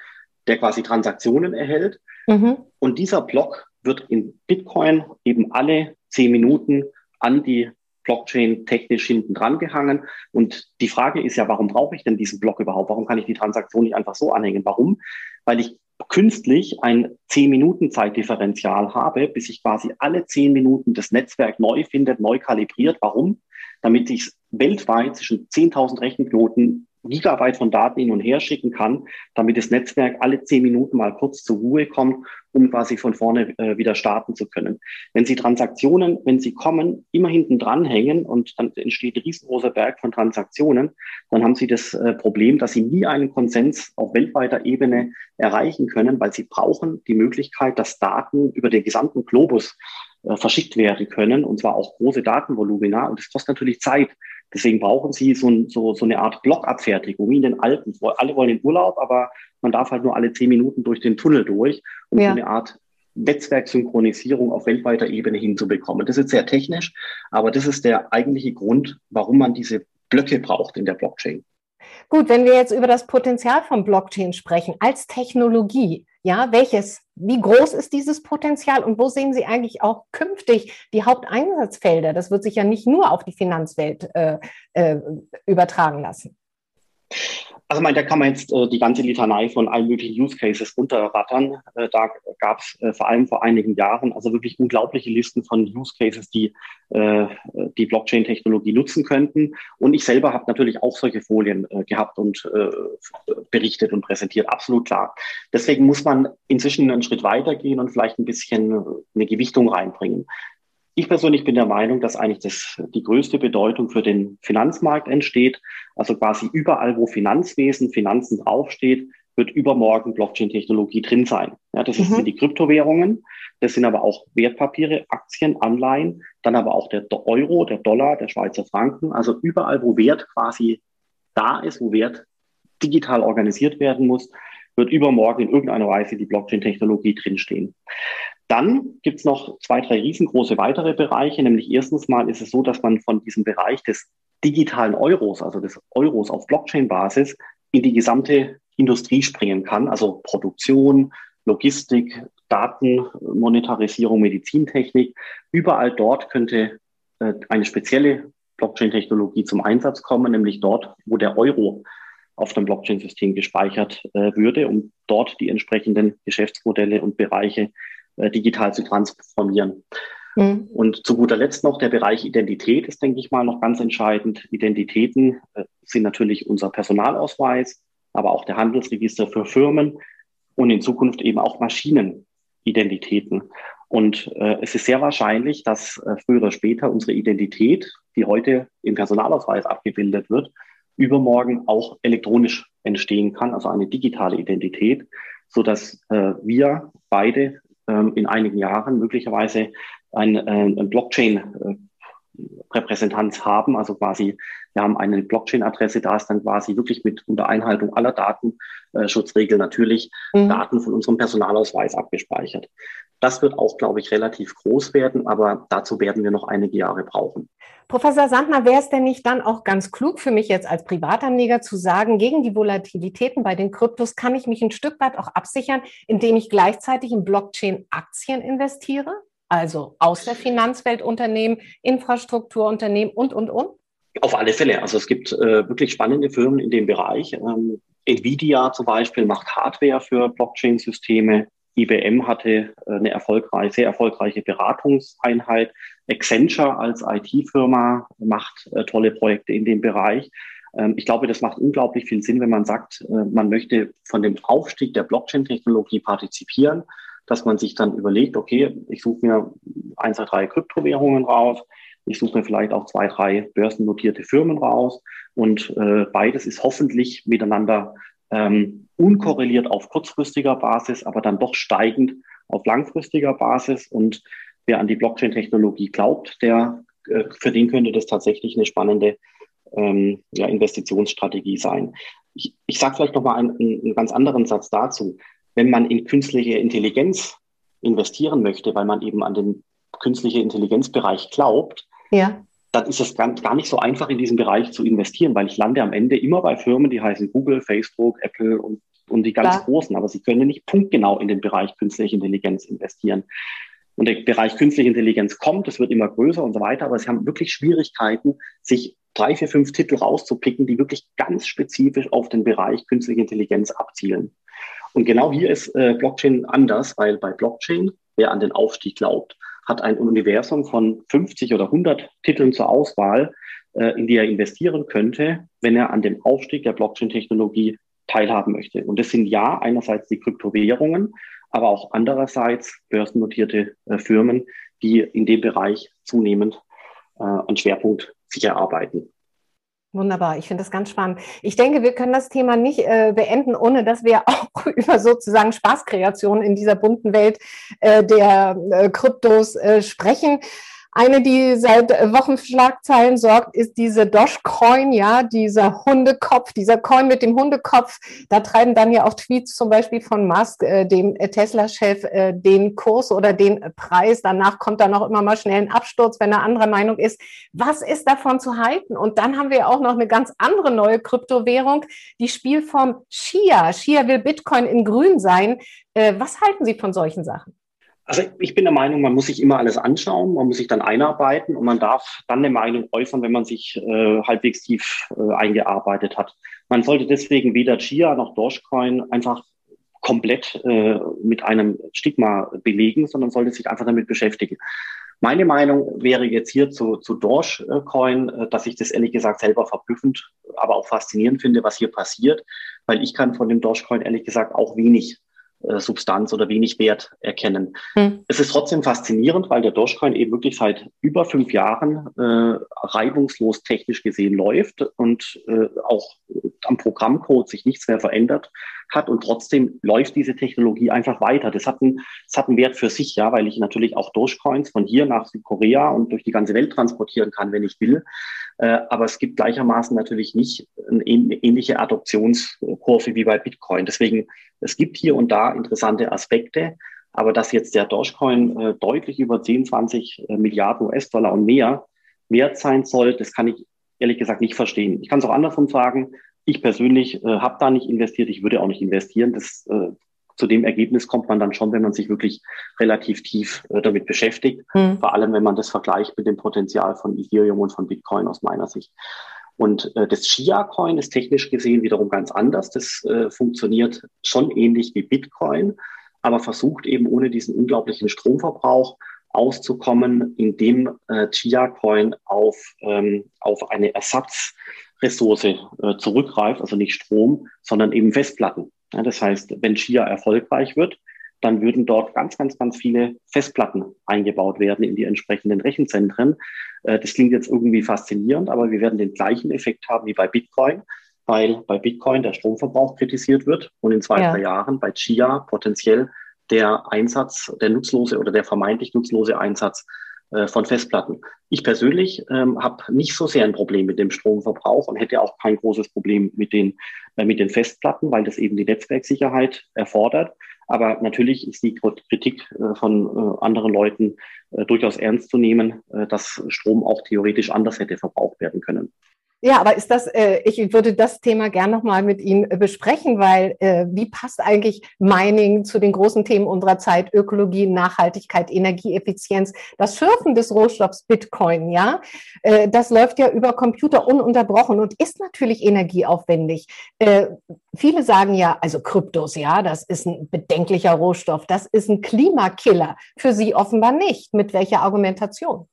der quasi Transaktionen erhält. Mhm. Und dieser Block wird in Bitcoin eben alle zehn Minuten an die Blockchain technisch hinten dran gehangen. Und die Frage ist ja, warum brauche ich denn diesen Block überhaupt? Warum kann ich die Transaktion nicht einfach so anhängen? Warum? Weil ich künstlich ein 10 Minuten Zeitdifferenzial habe, bis ich quasi alle 10 Minuten das Netzwerk neu findet, neu kalibriert. Warum? Damit ich weltweit zwischen 10.000 Rechenknoten Gigabyte von Daten hin und her schicken kann, damit das Netzwerk alle zehn Minuten mal kurz zur Ruhe kommt, um quasi von vorne äh, wieder starten zu können. Wenn Sie Transaktionen, wenn sie kommen, immer hinten dran hängen und dann entsteht ein riesengroßer Berg von Transaktionen, dann haben Sie das äh, Problem, dass Sie nie einen Konsens auf weltweiter Ebene erreichen können, weil Sie brauchen die Möglichkeit, dass Daten über den gesamten Globus äh, verschickt werden können, und zwar auch große Datenvolumina. Und das kostet natürlich Zeit. Deswegen brauchen sie so, so, so eine Art Blockabfertigung, wie in den Alpen. Alle wollen in Urlaub, aber man darf halt nur alle zehn Minuten durch den Tunnel durch, um ja. so eine Art Netzwerksynchronisierung auf weltweiter Ebene hinzubekommen. Das ist sehr technisch, aber das ist der eigentliche Grund, warum man diese Blöcke braucht in der Blockchain. Gut, wenn wir jetzt über das Potenzial von Blockchain sprechen als Technologie, ja, welches, wie groß ist dieses Potenzial und wo sehen Sie eigentlich auch künftig die Haupteinsatzfelder? Das wird sich ja nicht nur auf die Finanzwelt äh, äh, übertragen lassen. Also mein, da kann man jetzt äh, die ganze Litanei von allen möglichen Use Cases runterrattern. Äh, da gab es äh, vor allem vor einigen Jahren also wirklich unglaubliche Listen von Use Cases, die äh, die Blockchain-Technologie nutzen könnten. Und ich selber habe natürlich auch solche Folien äh, gehabt und äh, berichtet und präsentiert, absolut klar. Deswegen muss man inzwischen einen Schritt weitergehen und vielleicht ein bisschen eine Gewichtung reinbringen. Ich persönlich bin der Meinung, dass eigentlich das, die größte Bedeutung für den Finanzmarkt entsteht. Also quasi überall, wo Finanzwesen, Finanzen draufsteht, wird übermorgen Blockchain-Technologie drin sein. Ja, das mhm. sind die Kryptowährungen, das sind aber auch Wertpapiere, Aktien, Anleihen, dann aber auch der Euro, der Dollar, der Schweizer Franken. Also überall, wo Wert quasi da ist, wo Wert digital organisiert werden muss, wird übermorgen in irgendeiner Weise die Blockchain-Technologie drinstehen. Dann gibt es noch zwei, drei riesengroße weitere Bereiche. Nämlich erstens mal ist es so, dass man von diesem Bereich des digitalen Euros, also des Euros auf Blockchain-Basis, in die gesamte Industrie springen kann, also Produktion, Logistik, Datenmonetarisierung, Medizintechnik. Überall dort könnte äh, eine spezielle Blockchain-Technologie zum Einsatz kommen, nämlich dort, wo der Euro auf dem Blockchain-System gespeichert äh, würde, um dort die entsprechenden Geschäftsmodelle und Bereiche äh, digital zu transformieren. Mhm. Und zu guter Letzt noch der Bereich Identität ist, denke ich mal, noch ganz entscheidend. Identitäten äh, sind natürlich unser Personalausweis, aber auch der Handelsregister für Firmen und in Zukunft eben auch Maschinenidentitäten. Und äh, es ist sehr wahrscheinlich, dass äh, früher oder später unsere Identität, die heute im Personalausweis abgebildet wird, übermorgen auch elektronisch entstehen kann, also eine digitale Identität, so dass äh, wir beide in einigen Jahren möglicherweise ein, äh, ein Blockchain äh, Repräsentanz haben, also quasi, wir haben eine Blockchain-Adresse, da ist dann quasi wirklich mit unter Einhaltung aller Datenschutzregeln natürlich mhm. Daten von unserem Personalausweis abgespeichert. Das wird auch, glaube ich, relativ groß werden, aber dazu werden wir noch einige Jahre brauchen. Professor Sandner, wäre es denn nicht dann auch ganz klug für mich jetzt als Privatanleger zu sagen, gegen die Volatilitäten bei den Kryptos kann ich mich ein Stück weit auch absichern, indem ich gleichzeitig in Blockchain-Aktien investiere? Also aus der Finanzwelt Unternehmen, Infrastrukturunternehmen und, und, und? Auf alle Fälle. Also es gibt äh, wirklich spannende Firmen in dem Bereich. Ähm, Nvidia zum Beispiel macht Hardware für Blockchain-Systeme. IBM hatte äh, eine erfolgreiche, sehr erfolgreiche Beratungseinheit. Accenture als IT-Firma macht äh, tolle Projekte in dem Bereich. Ähm, ich glaube, das macht unglaublich viel Sinn, wenn man sagt, äh, man möchte von dem Aufstieg der Blockchain-Technologie partizipieren dass man sich dann überlegt, okay, ich suche mir ein, zwei, drei Kryptowährungen raus, ich suche mir vielleicht auch zwei, drei börsennotierte Firmen raus und äh, beides ist hoffentlich miteinander ähm, unkorreliert auf kurzfristiger Basis, aber dann doch steigend auf langfristiger Basis. Und wer an die Blockchain-Technologie glaubt, der äh, für den könnte das tatsächlich eine spannende ähm, ja, Investitionsstrategie sein. Ich, ich sage vielleicht noch mal einen, einen ganz anderen Satz dazu wenn man in künstliche Intelligenz investieren möchte, weil man eben an den künstliche Intelligenzbereich glaubt, ja. dann ist es gar, gar nicht so einfach, in diesen Bereich zu investieren, weil ich lande am Ende immer bei Firmen, die heißen Google, Facebook, Apple und, und die ganz Klar. großen, aber sie können nicht punktgenau in den Bereich künstliche Intelligenz investieren. Und der Bereich künstliche Intelligenz kommt, es wird immer größer und so weiter, aber sie haben wirklich Schwierigkeiten, sich drei, vier, fünf Titel rauszupicken, die wirklich ganz spezifisch auf den Bereich künstliche Intelligenz abzielen. Und genau hier ist äh, Blockchain anders, weil bei Blockchain, wer an den Aufstieg glaubt, hat ein Universum von 50 oder 100 Titeln zur Auswahl, äh, in die er investieren könnte, wenn er an dem Aufstieg der Blockchain-Technologie teilhaben möchte. Und das sind ja einerseits die Kryptowährungen, aber auch andererseits börsennotierte äh, Firmen, die in dem Bereich zunehmend äh, einen Schwerpunkt sich erarbeiten. Wunderbar, ich finde das ganz spannend. Ich denke, wir können das Thema nicht äh, beenden, ohne dass wir auch über sozusagen Spaßkreationen in dieser bunten Welt äh, der äh, Kryptos äh, sprechen. Eine, die seit Wochen für Schlagzeilen sorgt, ist diese Dogecoin, ja, dieser Hundekopf, dieser Coin mit dem Hundekopf. Da treiben dann ja auch Tweets zum Beispiel von Musk, äh, dem Tesla-Chef, äh, den Kurs oder den Preis. Danach kommt dann auch immer mal schnell ein Absturz, wenn er anderer Meinung ist. Was ist davon zu halten? Und dann haben wir auch noch eine ganz andere neue Kryptowährung, die Spielform Shia. Shia will Bitcoin in grün sein. Äh, was halten Sie von solchen Sachen? Also ich bin der Meinung, man muss sich immer alles anschauen, man muss sich dann einarbeiten und man darf dann eine Meinung äußern, wenn man sich äh, halbwegs tief äh, eingearbeitet hat. Man sollte deswegen weder Chia noch Dogecoin einfach komplett äh, mit einem Stigma belegen, sondern sollte sich einfach damit beschäftigen. Meine Meinung wäre jetzt hier zu, zu Dogecoin, äh, dass ich das ehrlich gesagt selber verblüffend, aber auch faszinierend finde, was hier passiert, weil ich kann von dem Dogecoin ehrlich gesagt auch wenig äh, Substanz oder wenig Wert erkennen. Hm. Es ist trotzdem faszinierend, weil der Dogecoin eben wirklich seit über fünf Jahren äh, reibungslos technisch gesehen läuft und äh, auch am Programmcode sich nichts mehr verändert hat und trotzdem läuft diese Technologie einfach weiter. Das hat, einen, das hat einen Wert für sich, ja, weil ich natürlich auch Dogecoins von hier nach Südkorea und durch die ganze Welt transportieren kann, wenn ich will. Äh, aber es gibt gleichermaßen natürlich nicht eine ähnliche Adoptionskurve wie bei Bitcoin. Deswegen, es gibt hier und da interessante Aspekte. Aber dass jetzt der Dogecoin äh, deutlich über 10, 20 äh, Milliarden US-Dollar und mehr wert sein soll, das kann ich ehrlich gesagt nicht verstehen. Ich kann es auch andersrum sagen. Ich persönlich äh, habe da nicht investiert. Ich würde auch nicht investieren. Das, äh, zu dem Ergebnis kommt man dann schon, wenn man sich wirklich relativ tief äh, damit beschäftigt. Mhm. Vor allem, wenn man das vergleicht mit dem Potenzial von Ethereum und von Bitcoin aus meiner Sicht. Und äh, das Chia-Coin ist technisch gesehen wiederum ganz anders. Das äh, funktioniert schon ähnlich wie Bitcoin, aber versucht eben ohne diesen unglaublichen Stromverbrauch auszukommen, indem äh, Chia-Coin auf, ähm, auf eine Ersatzressource äh, zurückgreift, also nicht Strom, sondern eben Festplatten. Ja, das heißt, wenn Chia erfolgreich wird, dann würden dort ganz, ganz, ganz viele Festplatten eingebaut werden in die entsprechenden Rechenzentren. Äh, das klingt jetzt irgendwie faszinierend, aber wir werden den gleichen Effekt haben wie bei Bitcoin, weil bei Bitcoin der Stromverbrauch kritisiert wird und in zwei, ja. drei Jahren bei Chia potenziell der Einsatz, der nutzlose oder der vermeintlich nutzlose Einsatz von Festplatten. Ich persönlich ähm, habe nicht so sehr ein Problem mit dem Stromverbrauch und hätte auch kein großes Problem mit den, äh, mit den Festplatten, weil das eben die Netzwerksicherheit erfordert. Aber natürlich ist die Kritik äh, von äh, anderen Leuten äh, durchaus ernst zu nehmen, äh, dass Strom auch theoretisch anders hätte verbraucht werden können. Ja, aber ist das, äh, ich würde das Thema gern nochmal mit Ihnen äh, besprechen, weil äh, wie passt eigentlich Mining zu den großen Themen unserer Zeit, Ökologie, Nachhaltigkeit, Energieeffizienz, das Schürfen des Rohstoffs Bitcoin, ja, äh, das läuft ja über Computer ununterbrochen und ist natürlich energieaufwendig. Äh, viele sagen ja, also Kryptos, ja, das ist ein bedenklicher Rohstoff, das ist ein Klimakiller. Für Sie offenbar nicht. Mit welcher Argumentation?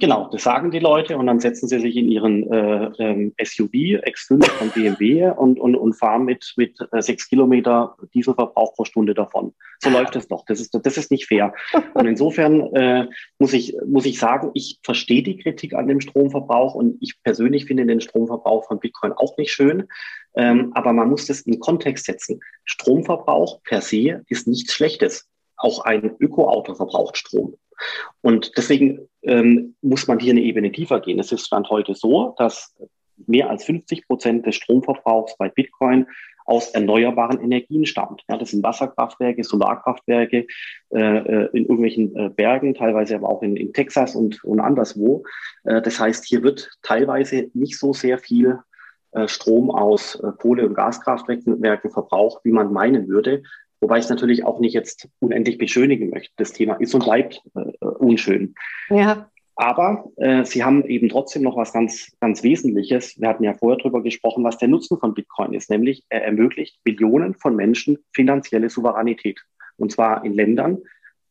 Genau, das sagen die Leute und dann setzen sie sich in ihren äh, ähm, SUV X5 von BMW und, und, und fahren mit, mit äh, sechs Kilometer Dieselverbrauch pro Stunde davon. So läuft es doch. Das ist, das ist nicht fair. Und insofern äh, muss, ich, muss ich sagen, ich verstehe die Kritik an dem Stromverbrauch und ich persönlich finde den Stromverbrauch von Bitcoin auch nicht schön. Ähm, aber man muss das in Kontext setzen. Stromverbrauch per se ist nichts Schlechtes. Auch ein Ökoauto verbraucht Strom. Und deswegen ähm, muss man hier eine Ebene tiefer gehen. Es ist Stand heute so, dass mehr als 50 Prozent des Stromverbrauchs bei Bitcoin aus erneuerbaren Energien stammt. Ja, das sind Wasserkraftwerke, Solarkraftwerke äh, äh, in irgendwelchen äh, Bergen, teilweise aber auch in, in Texas und, und anderswo. Äh, das heißt, hier wird teilweise nicht so sehr viel äh, Strom aus äh, Kohle- und Gaskraftwerken verbraucht, wie man meinen würde. Wobei ich es natürlich auch nicht jetzt unendlich beschönigen möchte. Das Thema ist und bleibt äh, unschön. Ja. Aber äh, Sie haben eben trotzdem noch was ganz, ganz Wesentliches. Wir hatten ja vorher darüber gesprochen, was der Nutzen von Bitcoin ist, nämlich er ermöglicht Millionen von Menschen finanzielle Souveränität. Und zwar in Ländern,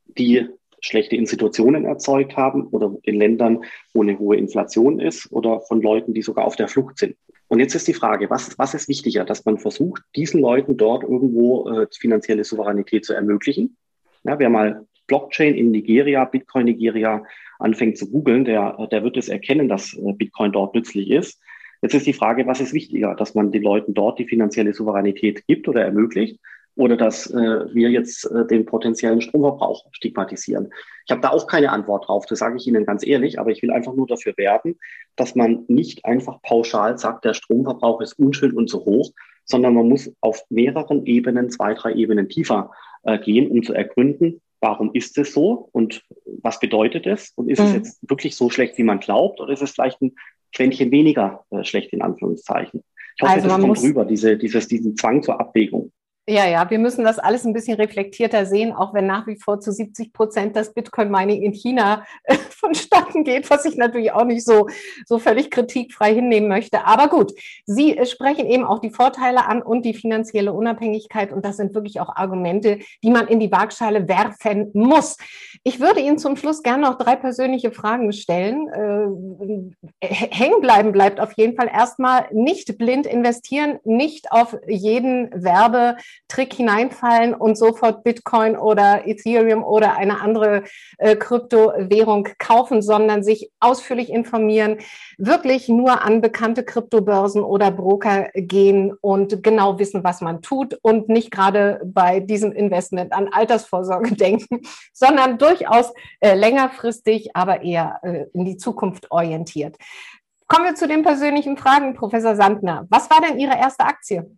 die schlechte Institutionen erzeugt haben oder in Ländern, wo eine hohe Inflation ist oder von Leuten, die sogar auf der Flucht sind. Und jetzt ist die Frage, was, was ist wichtiger, dass man versucht, diesen Leuten dort irgendwo äh, finanzielle Souveränität zu ermöglichen? Ja, wer mal Blockchain in Nigeria, Bitcoin Nigeria anfängt zu googeln, der, der wird es erkennen, dass äh, Bitcoin dort nützlich ist. Jetzt ist die Frage, was ist wichtiger, dass man den Leuten dort die finanzielle Souveränität gibt oder ermöglicht oder dass äh, wir jetzt äh, den potenziellen Stromverbrauch stigmatisieren. Ich habe da auch keine Antwort drauf, das sage ich Ihnen ganz ehrlich, aber ich will einfach nur dafür werben, dass man nicht einfach pauschal sagt, der Stromverbrauch ist unschön und zu hoch, sondern man muss auf mehreren Ebenen, zwei, drei Ebenen tiefer äh, gehen, um zu ergründen, warum ist es so und was bedeutet es und ist mhm. es jetzt wirklich so schlecht, wie man glaubt oder ist es vielleicht ein Quäntchen weniger äh, schlecht in Anführungszeichen. Ich hoffe, also das kommt rüber, diese, dieses, diesen Zwang zur Abwägung. Ja, ja, wir müssen das alles ein bisschen reflektierter sehen, auch wenn nach wie vor zu 70 Prozent das Bitcoin-Mining in China äh, vonstatten geht, was ich natürlich auch nicht so, so völlig kritikfrei hinnehmen möchte. Aber gut, Sie äh, sprechen eben auch die Vorteile an und die finanzielle Unabhängigkeit. Und das sind wirklich auch Argumente, die man in die Waagschale werfen muss. Ich würde Ihnen zum Schluss gerne noch drei persönliche Fragen stellen. Äh, hängen bleiben bleibt auf jeden Fall erstmal nicht blind investieren, nicht auf jeden Werbe Trick hineinfallen und sofort Bitcoin oder Ethereum oder eine andere äh, Kryptowährung kaufen, sondern sich ausführlich informieren, wirklich nur an bekannte Kryptobörsen oder Broker gehen und genau wissen, was man tut und nicht gerade bei diesem Investment an Altersvorsorge denken, sondern durchaus äh, längerfristig, aber eher äh, in die Zukunft orientiert. Kommen wir zu den persönlichen Fragen, Professor Sandner. Was war denn Ihre erste Aktie?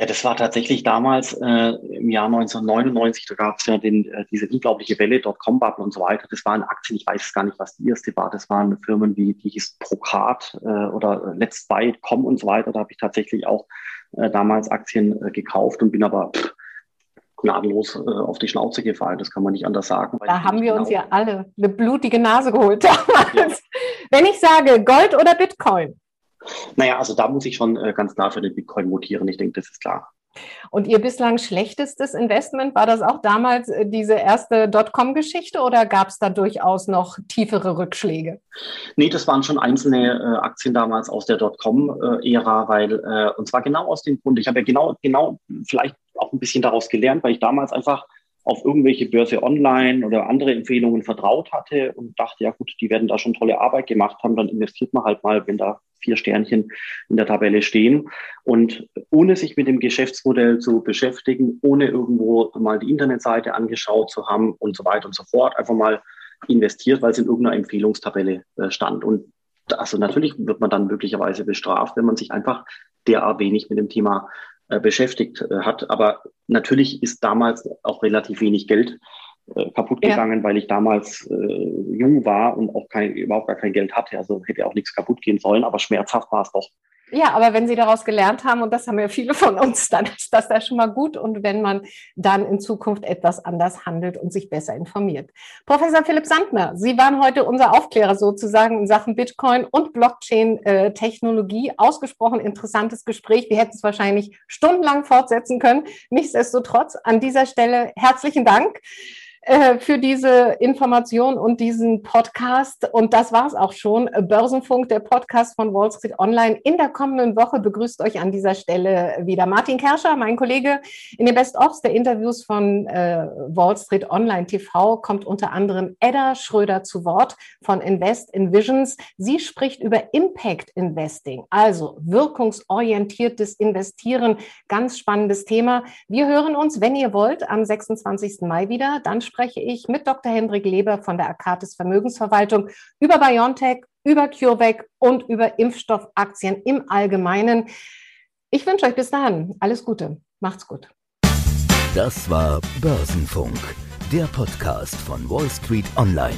Ja, das war tatsächlich damals äh, im Jahr 1999, da gab es ja den, äh, diese unglaubliche Welle, Dotcom-Bubble und so weiter. Das waren Aktien, ich weiß gar nicht, was die erste war. Das waren Firmen wie, die hieß Procard äh, oder Let's Buy, Com und so weiter. Da habe ich tatsächlich auch äh, damals Aktien äh, gekauft und bin aber pff, gnadenlos äh, auf die Schnauze gefallen. Das kann man nicht anders sagen. Da haben wir genau uns ja alle eine blutige Nase geholt damals. Ja. Wenn ich sage Gold oder Bitcoin? Naja, also da muss ich schon äh, ganz klar für den Bitcoin mutieren. Ich denke, das ist klar. Und Ihr bislang schlechtestes Investment, war das auch damals äh, diese erste Dotcom-Geschichte oder gab es da durchaus noch tiefere Rückschläge? Nee, das waren schon einzelne äh, Aktien damals aus der Dotcom-Ära, weil, äh, und zwar genau aus dem Grund, ich habe ja genau, genau vielleicht auch ein bisschen daraus gelernt, weil ich damals einfach auf irgendwelche Börse online oder andere Empfehlungen vertraut hatte und dachte, ja gut, die werden da schon tolle Arbeit gemacht haben, dann investiert man halt mal, wenn da vier Sternchen in der Tabelle stehen. Und ohne sich mit dem Geschäftsmodell zu beschäftigen, ohne irgendwo mal die Internetseite angeschaut zu haben und so weiter und so fort, einfach mal investiert, weil es in irgendeiner Empfehlungstabelle äh, stand. Und also natürlich wird man dann möglicherweise bestraft, wenn man sich einfach derart wenig mit dem Thema beschäftigt äh, hat. Aber natürlich ist damals auch relativ wenig Geld äh, kaputt gegangen, ja. weil ich damals äh, jung war und auch kein, überhaupt gar kein Geld hatte. Also hätte auch nichts kaputt gehen sollen, aber schmerzhaft war es doch. Ja, aber wenn Sie daraus gelernt haben, und das haben ja viele von uns, dann ist das ja schon mal gut. Und wenn man dann in Zukunft etwas anders handelt und sich besser informiert. Professor Philipp Sandner, Sie waren heute unser Aufklärer sozusagen in Sachen Bitcoin und Blockchain-Technologie. Ausgesprochen interessantes Gespräch. Wir hätten es wahrscheinlich stundenlang fortsetzen können. Nichtsdestotrotz an dieser Stelle herzlichen Dank. Äh, für diese Information und diesen Podcast. Und das war es auch schon. Börsenfunk, der Podcast von Wall Street Online. In der kommenden Woche begrüßt euch an dieser Stelle wieder Martin Kerscher, mein Kollege. In den Best-ofs der Interviews von äh, Wall Street Online TV kommt unter anderem Edda Schröder zu Wort von Invest in Visions. Sie spricht über Impact Investing, also wirkungsorientiertes Investieren. Ganz spannendes Thema. Wir hören uns, wenn ihr wollt, am 26. Mai wieder. Dann spreche ich mit Dr. Hendrik Leber von der Akatis Vermögensverwaltung über BioNTech, über CureVac und über Impfstoffaktien im Allgemeinen. Ich wünsche euch bis dahin alles Gute. Macht's gut. Das war Börsenfunk, der Podcast von Wall Street Online.